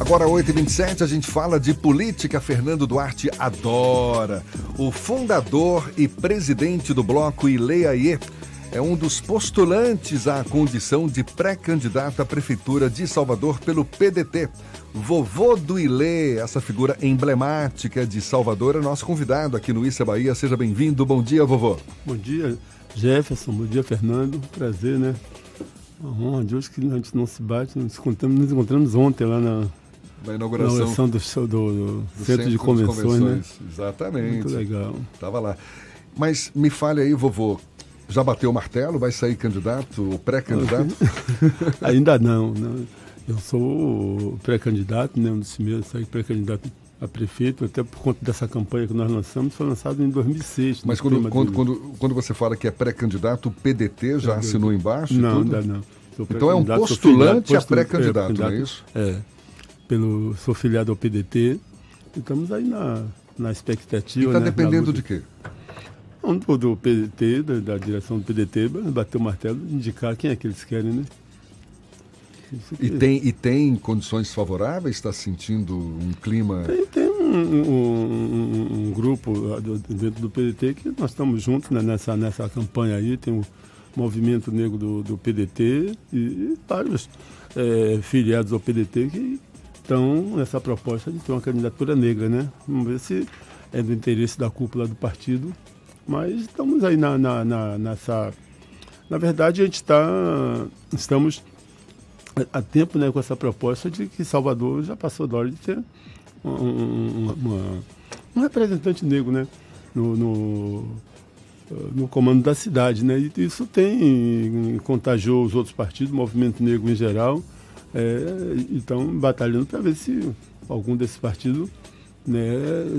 Agora, 8h27, a gente fala de política. Fernando Duarte adora. O fundador e presidente do bloco Ileaie é um dos postulantes à condição de pré-candidato à Prefeitura de Salvador pelo PDT. Vovô do Ilê, essa figura emblemática de Salvador, é nosso convidado aqui no Issa Bahia. Seja bem-vindo. Bom dia, vovô. Bom dia, Jefferson. Bom dia, Fernando. Prazer, né? Uma honra de hoje que a gente não se bate. Nos encontramos, nos encontramos ontem lá na, na inauguração, do, do, do, do centro, de convenções, de convenções, né? Exatamente. Muito legal. Tava lá. Mas me fale aí, vovô, já bateu o martelo? Vai sair candidato, pré-candidato? Ainda não, não. Eu sou pré-candidato, né? Um dos primeiros sair pré-candidato a prefeito, até por conta dessa campanha que nós lançamos, foi lançado em 2006. Mas quando, quando, quando, quando, você fala que é pré-candidato, o PDT já assinou embaixo? Não, ainda não. Então é um postulante a pré-candidato, não é isso? É pelo, sou filiado ao PDT. Estamos aí na, na expectativa. Está né, dependendo de quê? Não, do, do PDT, da, da, direção do PDT, bater o martelo, indicar quem é que eles querem, né? E tem, e tem condições favoráveis? Está sentindo um clima. Tem, tem um, um, um, um, grupo dentro do PDT que nós estamos juntos né, nessa, nessa campanha aí. Tem o movimento negro do, do PDT e, e vários é, filiados ao PDT que então, essa proposta de ter uma candidatura negra, né? Vamos ver se é do interesse da cúpula do partido. Mas estamos aí na, na, na nessa. Na verdade, a gente está. Estamos há tempo né, com essa proposta de que Salvador já passou da hora de ter um, um, uma, um representante negro né, no, no, no, comando da cidade. Né? E isso tem contagiou os outros partidos, o movimento negro em geral é, estão batalhando para ver se algum desses partidos né,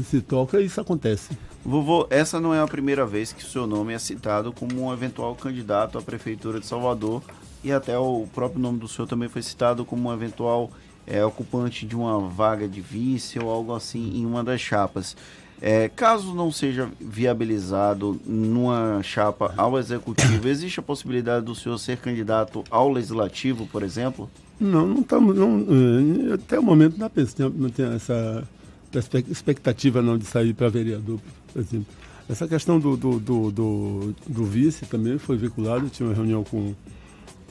se toca e isso acontece. Vovô, essa não é a primeira vez que o seu nome é citado como um eventual candidato à Prefeitura de Salvador e até o próprio nome do senhor também foi citado como um eventual é, ocupante de uma vaga de vice ou algo assim em uma das chapas. É, caso não seja viabilizado numa chapa ao executivo, existe a possibilidade do senhor ser candidato ao legislativo, por exemplo? Não, não estamos. Não, eh, até o momento não tem, não essa expectativa não de sair para vereador, por exemplo. Essa questão do, do, do, do, do vice também foi vinculado, tinha uma reunião com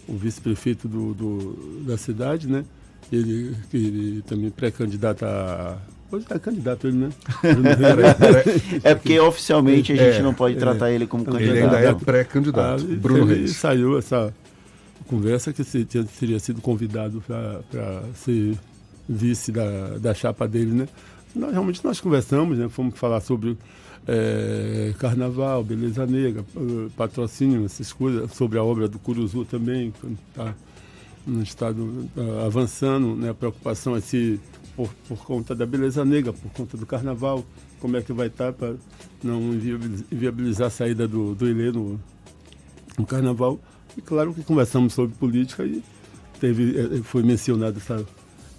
o vice-prefeito do, do, da cidade, né? Ele, ele também pré-candidato a. Hoje é candidato ele, né? é porque oficialmente a gente é, não pode tratar é, ele como candidato. Ele ainda é pré-candidato. Ah, Bruno Reis. saiu essa conversa que você teria sido convidado para ser vice da, da chapa dele, né? Nós, realmente nós conversamos, né? Fomos falar sobre é, carnaval, beleza negra, patrocínio, essas coisas, sobre a obra do Curuzu também, que está no estado tá avançando, né? A preocupação é se por, por conta da beleza negra, por conta do carnaval, como é que vai estar tá para não inviabilizar a saída do, do no, no carnaval. E claro que conversamos sobre política e teve, eh, eh, foi mencionada essa,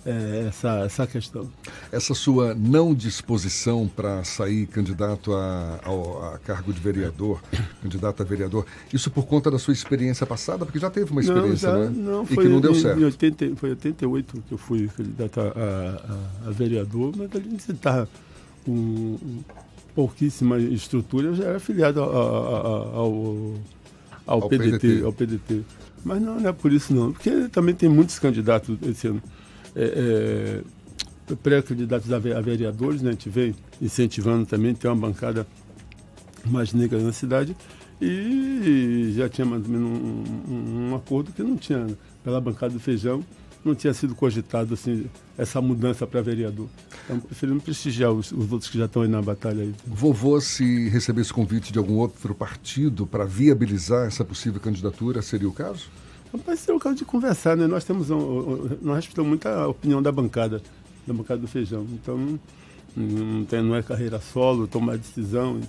é, essa, essa questão. Essa sua não disposição para sair candidato a, a, a, cargo de vereador, candidato a vereador, isso por conta da sua experiência passada? Porque já teve uma experiência, não, já, né? Não, e que não deu em, certo. Em 80, foi em 88 que eu fui candidato a, a, a vereador, mas a gente está com pouquíssima estrutura, eu já era afiliado ao ao, ao PDT, PDT, ao PDT. Mas não, não, é por isso não, porque também tem muitos candidatos esse ano. É, é, pré-candidatos a vereadores, né? A gente vem incentivando também, tem uma bancada mais negra na cidade e já tinha mais ou menos um, um, um acordo que não tinha pela bancada do feijão não tinha sido cogitado assim, essa mudança para vereador. Então, preferimos prestigiar os, os, outros que já estão aí na batalha. Aí. Vovô, se recebesse convite de algum outro partido para viabilizar essa possível candidatura, seria o caso? Rapaz, seria o caso de conversar, né? Nós temos, um, nós respeitamos muito a opinião da bancada, da bancada do feijão. Então, não, tem, não é carreira solo, tomar decisão.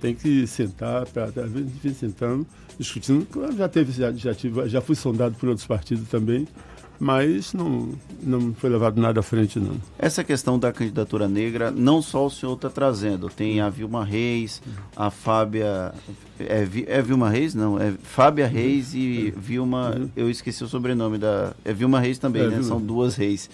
Tem que sentar, para às vezes sentando, discutindo. Já teve, já, já, tive, já fui sondado por outros partidos também mas não, não foi levado nada à frente, não. Essa questão da candidatura negra, não só o senhor está trazendo, tem a Vilma Reis, a Fábia. É, é Vilma Reis? Não, é Fábia Reis e Vilma. Eu esqueci o sobrenome da. É Vilma Reis também, é, né? Vilma. São duas reis.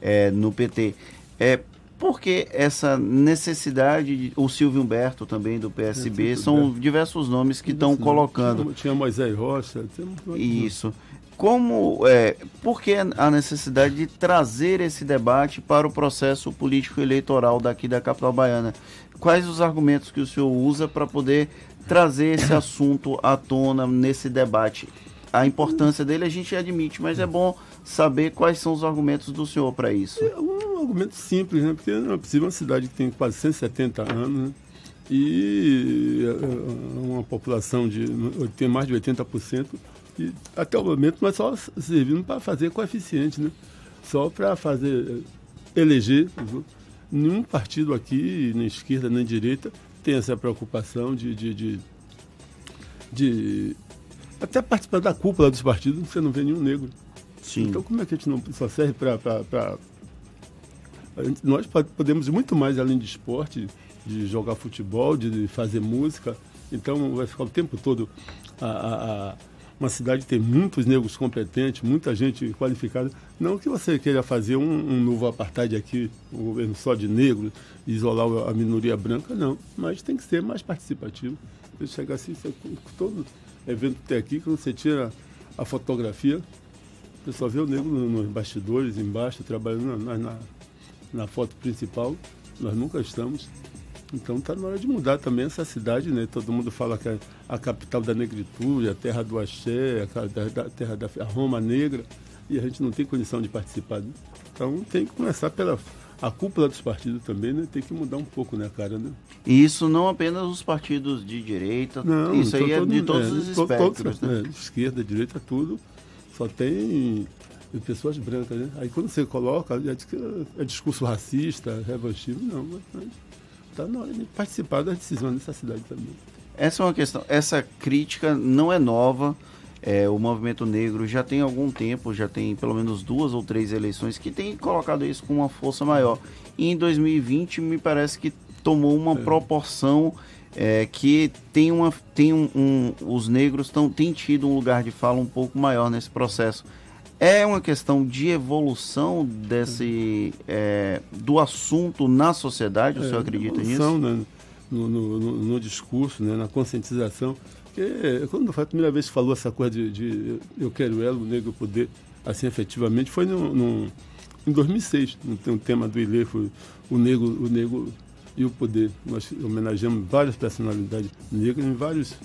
é, no PT. É, por que essa necessidade, de, o Silvio Humberto também do PSB, são diversos nomes que estão colocando. Tinha, tinha Moisés Rocha. Tinha... Isso. Como, é, por que a necessidade de trazer esse debate para o processo político eleitoral daqui da capital baiana? Quais os argumentos que o senhor usa para poder trazer esse assunto à tona nesse debate? A importância dele a gente admite, mas é bom saber quais são os argumentos do senhor para isso. É um argumento simples, né? Porque não é possível uma cidade que tem quase 170 anos né? e é, é, uma população de tem mais de 80%, e até o momento nós só servindo para fazer coeficiente, né? Só para fazer eleger. Nenhum partido aqui, nem esquerda nem direita, tem essa preocupação de, de, de, de até participar da cúpula dos partidos, você não vê nenhum negro. Sim. Então como é que a gente não só serve para. Nós podemos ir muito mais além de esporte, de jogar futebol, de fazer música. Então vai ficar o tempo todo a, a, a uma cidade tem muitos negros competentes, muita gente qualificada. Não que você queira fazer um, um novo apartheid aqui, um governo só de negros, isolar a minoria branca, não. Mas tem que ser mais participativo. Você chega assim, você, todo evento que tem aqui, quando você tira a fotografia, você só vê o negro nos bastidores, embaixo, trabalhando na, na, na foto principal. Nós nunca estamos. Então está na hora de mudar também essa cidade, né? Todo mundo fala que é a capital da negritude, a terra do axé, a terra da a Roma negra, e a gente não tem condição de participar. Né? Então tem que começar pela a cúpula dos partidos também, né? Tem que mudar um pouco, né, cara, né? E isso não apenas os partidos de direita, não, isso aí é de todos é, os espectros, todos, né? É, esquerda, direita, tudo. Só tem pessoas brancas, né? Aí quando você coloca, é, é discurso racista, revanchismo, não, mas está na hora de participar das decisões dessa cidade também. Essa é uma questão, essa crítica não é nova. É, o movimento negro já tem algum tempo, já tem pelo menos duas ou três eleições que tem colocado isso com uma força maior. E em 2020 me parece que tomou uma é. proporção é, que tem uma tem um, um os negros tão, têm tido um lugar de fala um pouco maior nesse processo. É uma questão de evolução desse é, do assunto na sociedade, o é, senhor acredita evolução, nisso? Né, no, no, no, no, discurso, né, na conscientização. Porque quando foi a primeira vez que falou essa coisa de, de eu quero ela, o negro poder, assim efetivamente, foi no, no, em 2006. Tem um tema do Ilê, foi o negro, o negro e o poder. Nós homenageamos várias personalidades negras em várias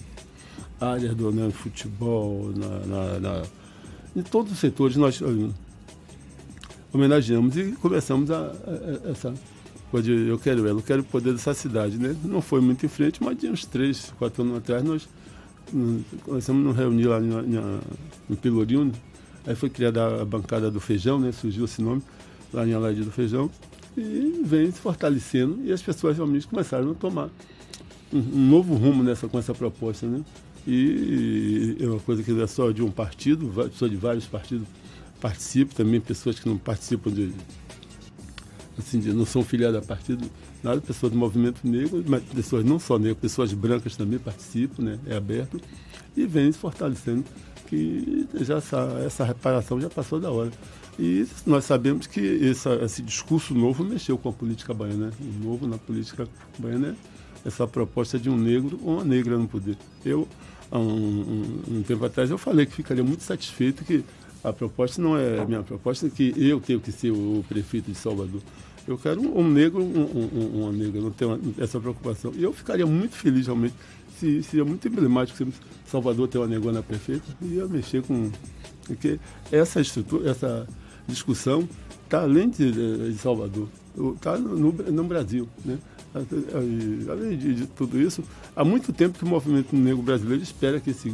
áreas do né, futebol, na, na, na em todos os setores nós uh, homenageamos e começamos a, a, a, essa coisa de eu quero ela, eu quero o poder dessa cidade. Né? Não foi muito em frente, mas de uns três, quatro anos atrás nós um, começamos a nos reunir lá em Pelourinho, aí foi criada a bancada do feijão, né? surgiu esse nome, lá em Alaide do Feijão, e vem se fortalecendo e as pessoas realmente começaram a tomar um, um novo rumo nessa, com essa proposta. Né? E é uma coisa que não é só de um partido, pessoas de vários partidos participam, também pessoas que não participam de. Assim, não são filiadas a partido, nada, pessoas do movimento negro, mas pessoas não só negras, pessoas brancas também participam, né? É aberto. E vem se fortalecendo, que já essa, essa reparação já passou da hora. E nós sabemos que essa, esse discurso novo mexeu com a política baiana. Né? O novo na política baiana é essa proposta de um negro ou uma negra no poder. Eu há um, um, um, tempo atrás, eu falei que ficaria muito satisfeito que a proposta não é minha proposta, que eu tenho que ser o prefeito de Salvador. Eu quero um, um negro, um, uma negra, não tenho essa preocupação. E eu ficaria muito feliz realmente, se, seria muito emblemático se Salvador ter uma negona prefeita, ia mexer com. Porque essa estrutura, essa discussão está além de, de Salvador, está no, no, no Brasil. Né? Além de, de, tudo isso, há muito tempo que o movimento negro brasileiro espera que, esse,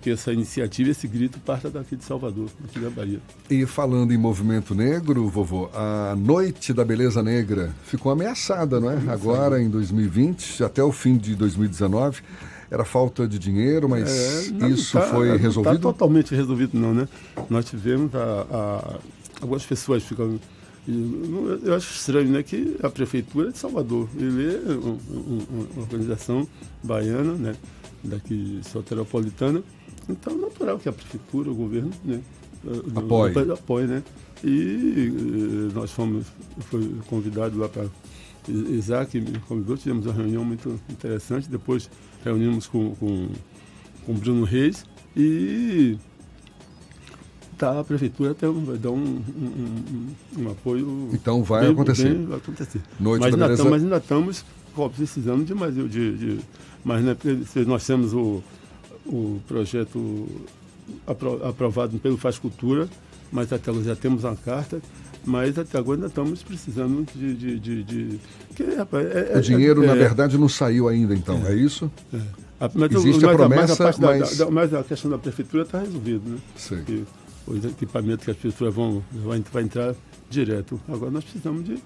que essa iniciativa, esse grito, parta daqui de Salvador, aqui da Bahia. E falando em movimento negro, vovô, a Noite da Beleza Negra ficou ameaçada, não é? Agora, em 2020, até o fim de 2019. Era falta de dinheiro, mas é, isso tá, foi resolvido? Não está totalmente resolvido, não, né? Nós tivemos a, a, algumas pessoas ficando eu acho estranho, né, que a prefeitura de Salvador, ele é um, um, uma organização baiana, né, daqui soteropolitana, então é natural que a prefeitura, o governo, né, apoie, apoie né, E eh, nós fomos foi convidados lá para Isaac me convidou, tivemos uma reunião muito interessante, depois reunimos com, com, com Bruno Reis e tá, a prefeitura até vai dar um, um, um, um apoio. Então vai bem, acontecer. Bem, vai acontecer. Noite mas, da ainda estamos, mas ainda estamos precisando de mais. De, de, mas né, nós temos o, o projeto aprovado pelo Faz Cultura, mas até agora já temos uma carta mas até agora ainda estamos precisando de. de, de, de que, rapaz, é, o dinheiro, é, na verdade, não saiu ainda, então, é, é isso? É. Mas, Existe mas, a promessa, mas. Da, da, mas a questão da prefeitura está resolvida, né? Sim. Os equipamentos que as pessoas vão vai, vai entrar direto. Agora nós precisamos de,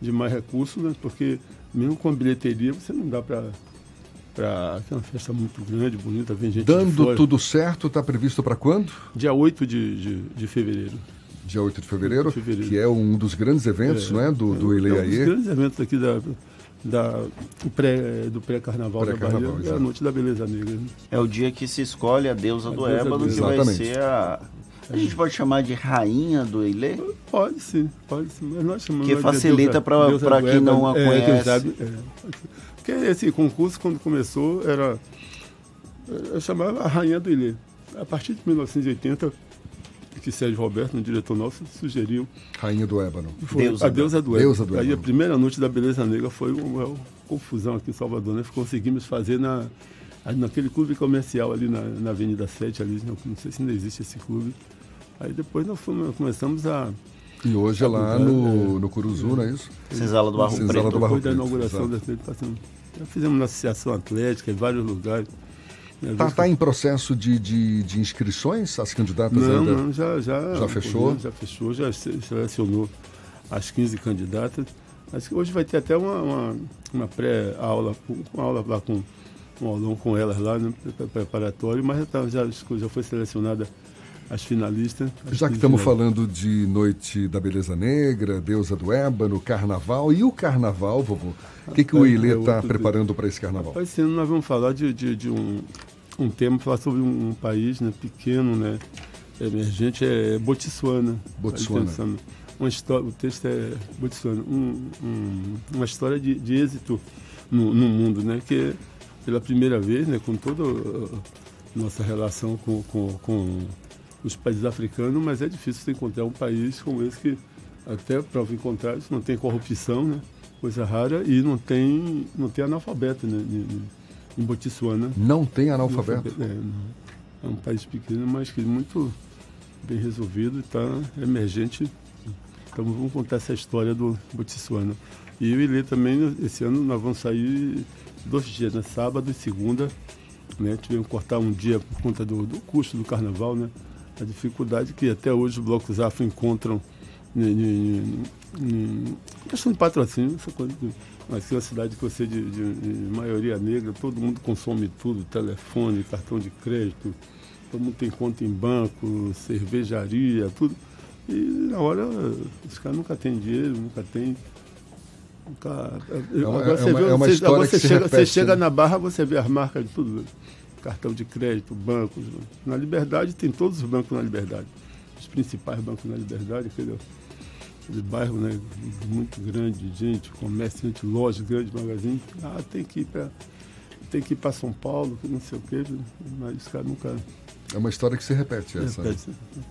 de mais recursos, né? Porque mesmo com a bilheteria você não dá para para é uma festa muito grande, bonita, vem gente Dando tudo certo, está previsto para quando? Dia 8 de, de, de fevereiro dia 8 de fevereiro, de fevereiro, que é um dos grandes eventos é, não é, do, do Ileaê. É um dos grandes eventos aqui da, da, pré, do pré-carnaval pré da Bahia, é a Noite da Beleza Negra. Né? É o dia que se escolhe a deusa a do deusa Ébano, que vai ser a... A gente pode chamar de rainha do Ilê? Pode sim, pode sim. Mas nós chamamos que facilita para quem não a conhece. É, sabe, é. Porque esse concurso, quando começou, era. Eu chamava a rainha do Ilê. A partir de 1980, que Sérgio Roberto, um diretor nosso, sugeriu. Rainha do Ébano. Foi deusa a deusa do, deusa do Ébano. Aí a primeira noite da Beleza Negra foi uma, uma confusão aqui em Salvador, né? Conseguimos fazer na, naquele clube comercial ali na, na Avenida 7, ali, não, não, sei se ainda existe esse clube. Aí depois nós fomos, começamos a. E hoje é lá no, no Curuzu, não é isso? Senzala do Barro Senzala Preto. Do Barro Depois da inauguração da já fizemos na Associação Atlética, em vários lugares. Está tá em processo de, de, de, inscrições as candidatas? Não, ainda? não, já, já, já fechou? Já fechou, já selecionou as 15 candidatas. Mas hoje vai ter até uma, uma, uma pré-aula, uma aula lá com um aulão com elas lá, né, preparatório, mas já, já, já foi selecionada as finalistas. As já que estamos falando de Noite da Beleza Negra, Deusa do Ébano, Carnaval, e o Carnaval, vovô? O que, que o Ilê está é preparando para esse Carnaval? Esse ano nós vamos falar de, de, de um, um tema, falar sobre um, um, país né, pequeno, né, emergente, é Botsuana. Botsuana. Uma história, o texto é Botsuana, um, um, uma história de, de êxito no, no, mundo, né, que é pela primeira vez, né, com toda a nossa relação com, com, com os países africanos, mas é difícil você encontrar um país como esse que, até prova em contrário, não tem corrupção, né, coisa rara, e não tem, não tem analfabeto né, em Botsuana. Não tem analfabeto? É, é um país pequeno, mas que muito bem resolvido e está emergente. Então vamos contar essa história do Botsuana. E o Ilê também, esse ano, nós vamos sair dois dias, né? sábado e segunda. Né? Tivemos que cortar um dia por conta do, do custo do carnaval, né? A dificuldade que até hoje os blocos afro encontram em, questão de patrocínio, essa coisa de, mas é uma cidade que você de, de, de, maioria negra, todo mundo consome tudo, telefone, cartão de crédito, todo mundo tem conta em banco, cervejaria, tudo. E na hora os caras nunca têm dinheiro, nunca tem. Nunca, é uma, é uma, é uma você, história você que chega, repete, você chega né? na barra, você vê as marcas de tudo. Cartão de crédito, bancos. Na liberdade tem todos os bancos na liberdade. Os principais bancos na liberdade, entendeu? de bairro né, muito grande, gente, comércio, gente, loja, grande magazine. Ah, tem que ir para tem que ir para São Paulo, não sei o quê, mas os caras nunca. É uma história que se repete essa. Né? Repete. Né?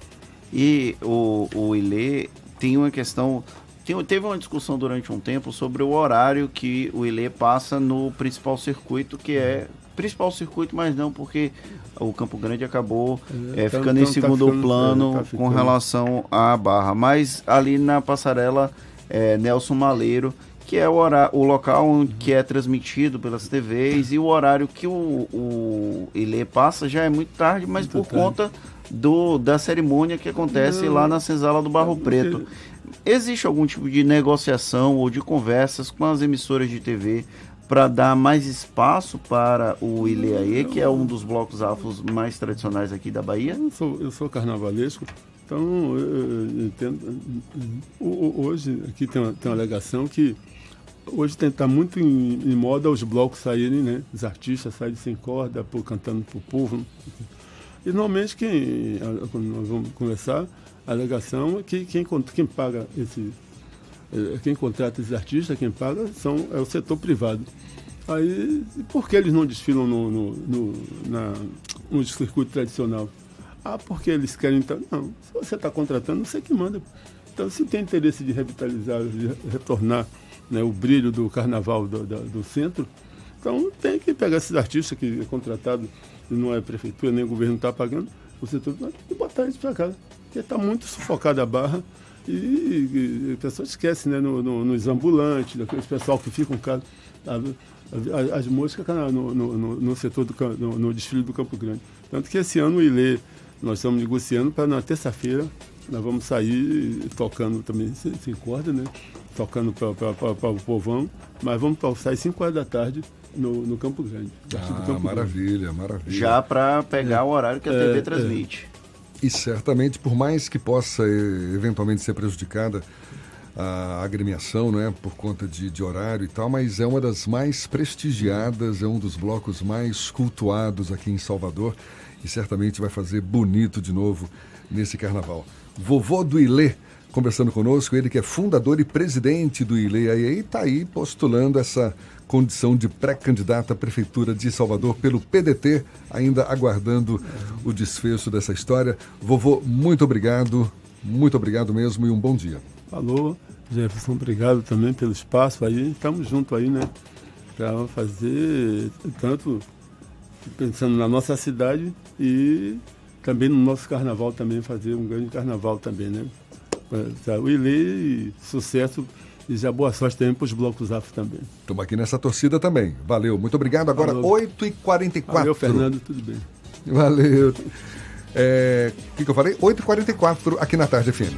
E o, o Ilê tem uma questão. Tem, teve uma discussão durante um tempo sobre o horário que o Ilê passa no principal circuito, que é principal circuito, mas não porque o Campo Grande acabou é, é, ficando então, em tá segundo tá ficando, plano é, tá com relação à Barra. Mas ali na passarela é, Nelson Maleiro, que é o, horário, o local onde, que é transmitido pelas TVs e o horário que o, o Ilê passa já é muito tarde, mas muito por tarde. conta do, da cerimônia que acontece não, lá na senzala do Barro Preto. Existe algum tipo de negociação ou de conversas com as emissoras de TV para dar mais espaço para o Ileaê, que é um dos blocos afros mais tradicionais aqui da Bahia? Eu sou, eu sou carnavalesco, então eu, entendo. Hoje aqui tem uma, tem uma alegação que hoje está muito em, em, moda os blocos saírem, né? Os artistas saírem sem corda, por, cantando para o povo. E normalmente quem, nós vamos conversar, alegação é que quem, quem paga esse. É, quem contrata esses artistas, quem paga, são, é o setor privado. Aí, por que eles não desfilam no, no, no, na, no circuito tradicional? Ah, porque eles querem. Não, se você está contratando, você que manda. Então, se tem interesse de revitalizar, de retornar né, o brilho do carnaval do, do, do, centro, então tem que pegar esses artistas que é contratado não é prefeitura, nem governo está pagando, o setor e botar eles para cá. Porque está muito sufocada a barra e, e, pessoa esquece, né, no, no, nos ambulantes, daqueles pessoal que ficam cá, as, as músicas no, no, no, setor do no, no desfile do Campo Grande. Tanto que esse ano o Ilê, nós estamos negociando para na terça-feira nós vamos sair tocando também sem, corda, né? Tocando para o povão, mas vamos sair 5 horas da tarde no, no Campo Grande. Ah, Campo maravilha, Grande. maravilha. Já para pegar é, o horário que a TV é, transmite. É. E certamente, por mais que possa eh, eventualmente ser prejudicada a agremiação, não é, por conta de, de horário e tal, mas é uma das mais prestigiadas, é um dos blocos mais cultuados aqui em Salvador e certamente vai fazer bonito de novo nesse carnaval vovô do Ilê, conversando conosco, ele que é fundador e presidente do Ilê, aí está aí postulando essa condição de pré-candidato à Prefeitura de Salvador pelo PDT, ainda aguardando o desfecho dessa história. Vovô, muito obrigado, muito obrigado mesmo e um bom dia. Alô, Jefferson, obrigado também pelo espaço aí, estamos juntos aí, né, para fazer tanto pensando na nossa cidade e também no nosso carnaval também fazer um grande carnaval também, né? O Ilê, sucesso e já boa sorte também para os blocos afro também. Estamos aqui nessa torcida também. Valeu, muito obrigado. Agora, 8h44. Valeu, Fernando, tudo bem. Valeu. O é, que, que eu falei? 8h44 aqui na Tarde FM.